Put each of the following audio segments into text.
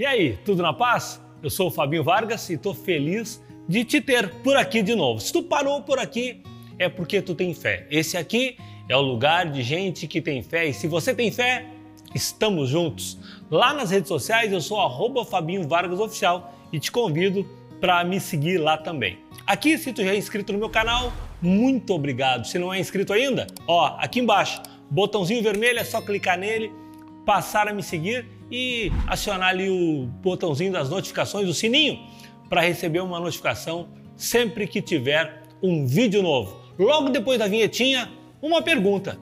E aí, tudo na paz? Eu sou o Fabinho Vargas e estou feliz de te ter por aqui de novo. Se tu parou por aqui, é porque tu tem fé. Esse aqui é o lugar de gente que tem fé e se você tem fé, estamos juntos. Lá nas redes sociais eu sou arroba Fabinho Vargas Oficial e te convido para me seguir lá também. Aqui, se tu já é inscrito no meu canal, muito obrigado. Se não é inscrito ainda, ó, aqui embaixo, botãozinho vermelho, é só clicar nele, passar a me seguir e acionar ali o botãozinho das notificações, o sininho, para receber uma notificação sempre que tiver um vídeo novo. Logo depois da vinhetinha, uma pergunta: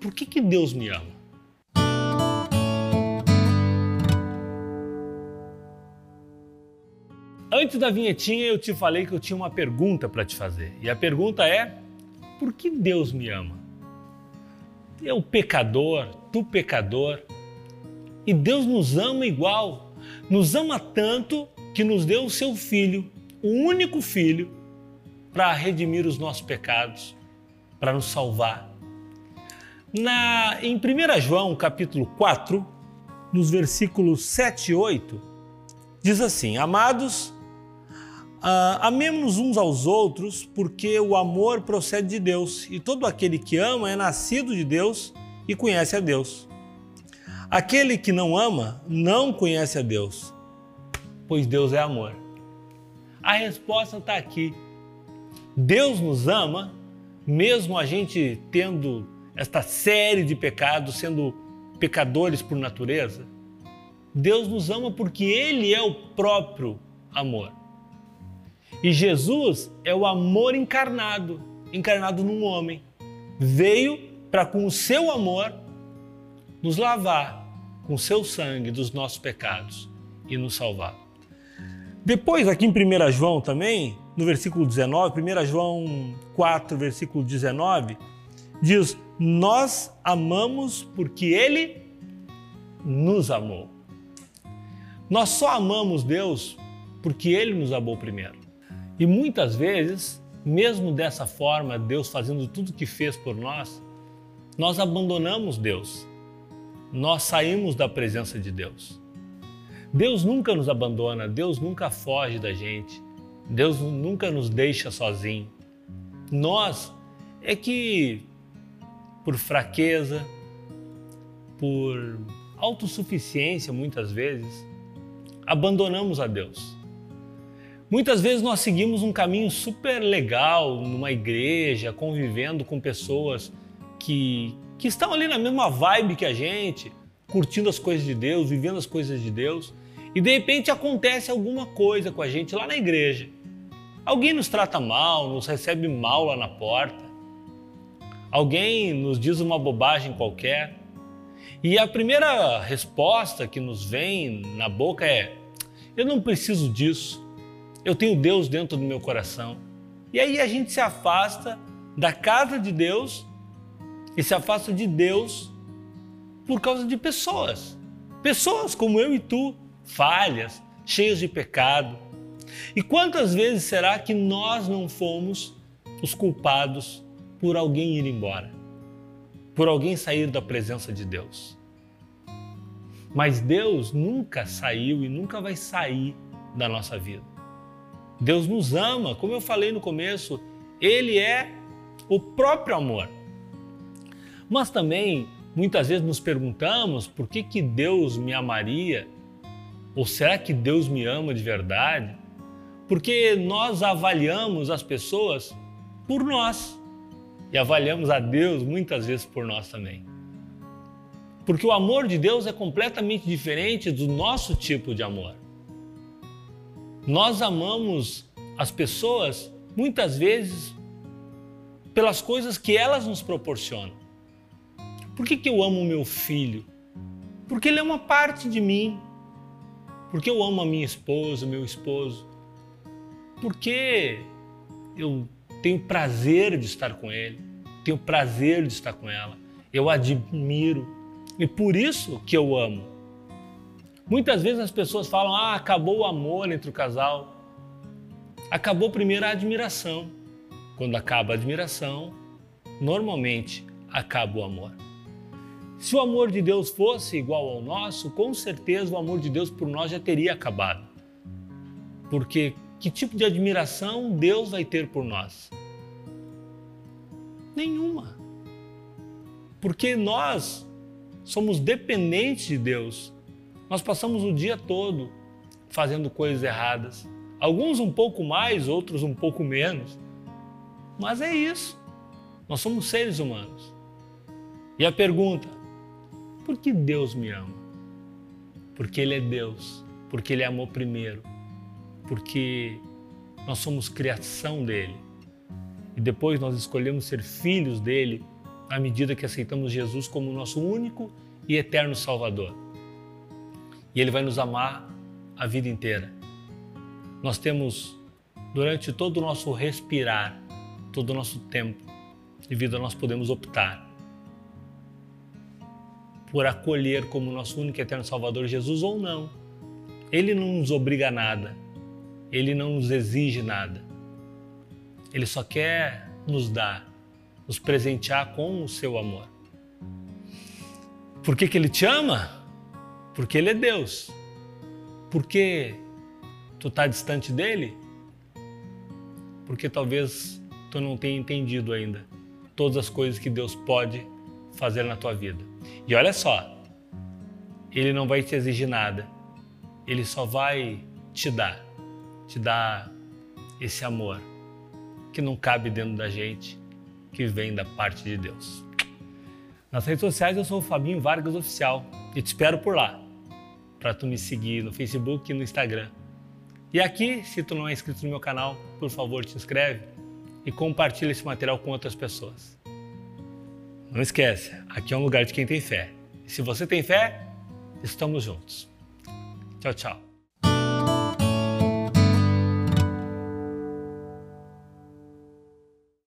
por que, que Deus me ama? Antes da vinhetinha, eu te falei que eu tinha uma pergunta para te fazer. E a pergunta é: por que Deus me ama? Eu, pecador, tu, pecador, e Deus nos ama igual, nos ama tanto que nos deu o seu filho, o único filho, para redimir os nossos pecados, para nos salvar. Na, em 1 João capítulo 4, nos versículos 7 e 8, diz assim: Amados, Uh, Amemos-nos uns aos outros, porque o amor procede de Deus, e todo aquele que ama é nascido de Deus e conhece a Deus. Aquele que não ama não conhece a Deus, pois Deus é amor. A resposta está aqui. Deus nos ama, mesmo a gente tendo esta série de pecados, sendo pecadores por natureza. Deus nos ama porque Ele é o próprio amor. E Jesus é o amor encarnado, encarnado num homem. Veio para, com o seu amor, nos lavar com seu sangue dos nossos pecados e nos salvar. Depois, aqui em 1 João também, no versículo 19, 1 João 4, versículo 19, diz: Nós amamos porque Ele nos amou. Nós só amamos Deus porque Ele nos amou primeiro. E muitas vezes, mesmo dessa forma, Deus fazendo tudo o que fez por nós, nós abandonamos Deus. Nós saímos da presença de Deus. Deus nunca nos abandona, Deus nunca foge da gente, Deus nunca nos deixa sozinho. Nós é que, por fraqueza, por autossuficiência, muitas vezes, abandonamos a Deus. Muitas vezes nós seguimos um caminho super legal numa igreja, convivendo com pessoas que, que estão ali na mesma vibe que a gente, curtindo as coisas de Deus, vivendo as coisas de Deus, e de repente acontece alguma coisa com a gente lá na igreja. Alguém nos trata mal, nos recebe mal lá na porta, alguém nos diz uma bobagem qualquer, e a primeira resposta que nos vem na boca é: eu não preciso disso eu tenho Deus dentro do meu coração. E aí a gente se afasta da casa de Deus e se afasta de Deus por causa de pessoas. Pessoas como eu e tu, falhas, cheias de pecado. E quantas vezes será que nós não fomos os culpados por alguém ir embora? Por alguém sair da presença de Deus? Mas Deus nunca saiu e nunca vai sair da nossa vida. Deus nos ama, como eu falei no começo, Ele é o próprio amor. Mas também muitas vezes nos perguntamos por que, que Deus me amaria? Ou será que Deus me ama de verdade? Porque nós avaliamos as pessoas por nós e avaliamos a Deus muitas vezes por nós também. Porque o amor de Deus é completamente diferente do nosso tipo de amor. Nós amamos as pessoas muitas vezes pelas coisas que elas nos proporcionam. Por que, que eu amo meu filho? Porque ele é uma parte de mim. Porque eu amo a minha esposa, meu esposo. Porque eu tenho prazer de estar com ele, tenho prazer de estar com ela. Eu admiro e por isso que eu amo. Muitas vezes as pessoas falam: ah, acabou o amor entre o casal. Acabou primeiro a admiração. Quando acaba a admiração, normalmente acaba o amor. Se o amor de Deus fosse igual ao nosso, com certeza o amor de Deus por nós já teria acabado. Porque que tipo de admiração Deus vai ter por nós? Nenhuma. Porque nós somos dependentes de Deus. Nós passamos o dia todo fazendo coisas erradas. Alguns um pouco mais, outros um pouco menos. Mas é isso. Nós somos seres humanos. E a pergunta: por que Deus me ama? Porque Ele é Deus, porque Ele amou primeiro, porque nós somos criação dele. E depois nós escolhemos ser filhos dele à medida que aceitamos Jesus como nosso único e eterno Salvador. E Ele vai nos amar a vida inteira. Nós temos, durante todo o nosso respirar, todo o nosso tempo de vida, nós podemos optar por acolher como nosso único e eterno Salvador Jesus ou não. Ele não nos obriga a nada, ele não nos exige nada. Ele só quer nos dar, nos presentear com o seu amor. Por que, que ele te ama? Porque ele é Deus. Porque tu está distante dele? Porque talvez tu não tenha entendido ainda todas as coisas que Deus pode fazer na tua vida. E olha só, ele não vai te exigir nada. Ele só vai te dar, te dar esse amor que não cabe dentro da gente, que vem da parte de Deus. Nas redes sociais eu sou o Fabinho Vargas Oficial e te espero por lá para tu me seguir no Facebook e no Instagram. E aqui, se tu não é inscrito no meu canal, por favor, te inscreve e compartilha esse material com outras pessoas. Não esquece, aqui é um lugar de quem tem fé. E se você tem fé, estamos juntos. Tchau, tchau.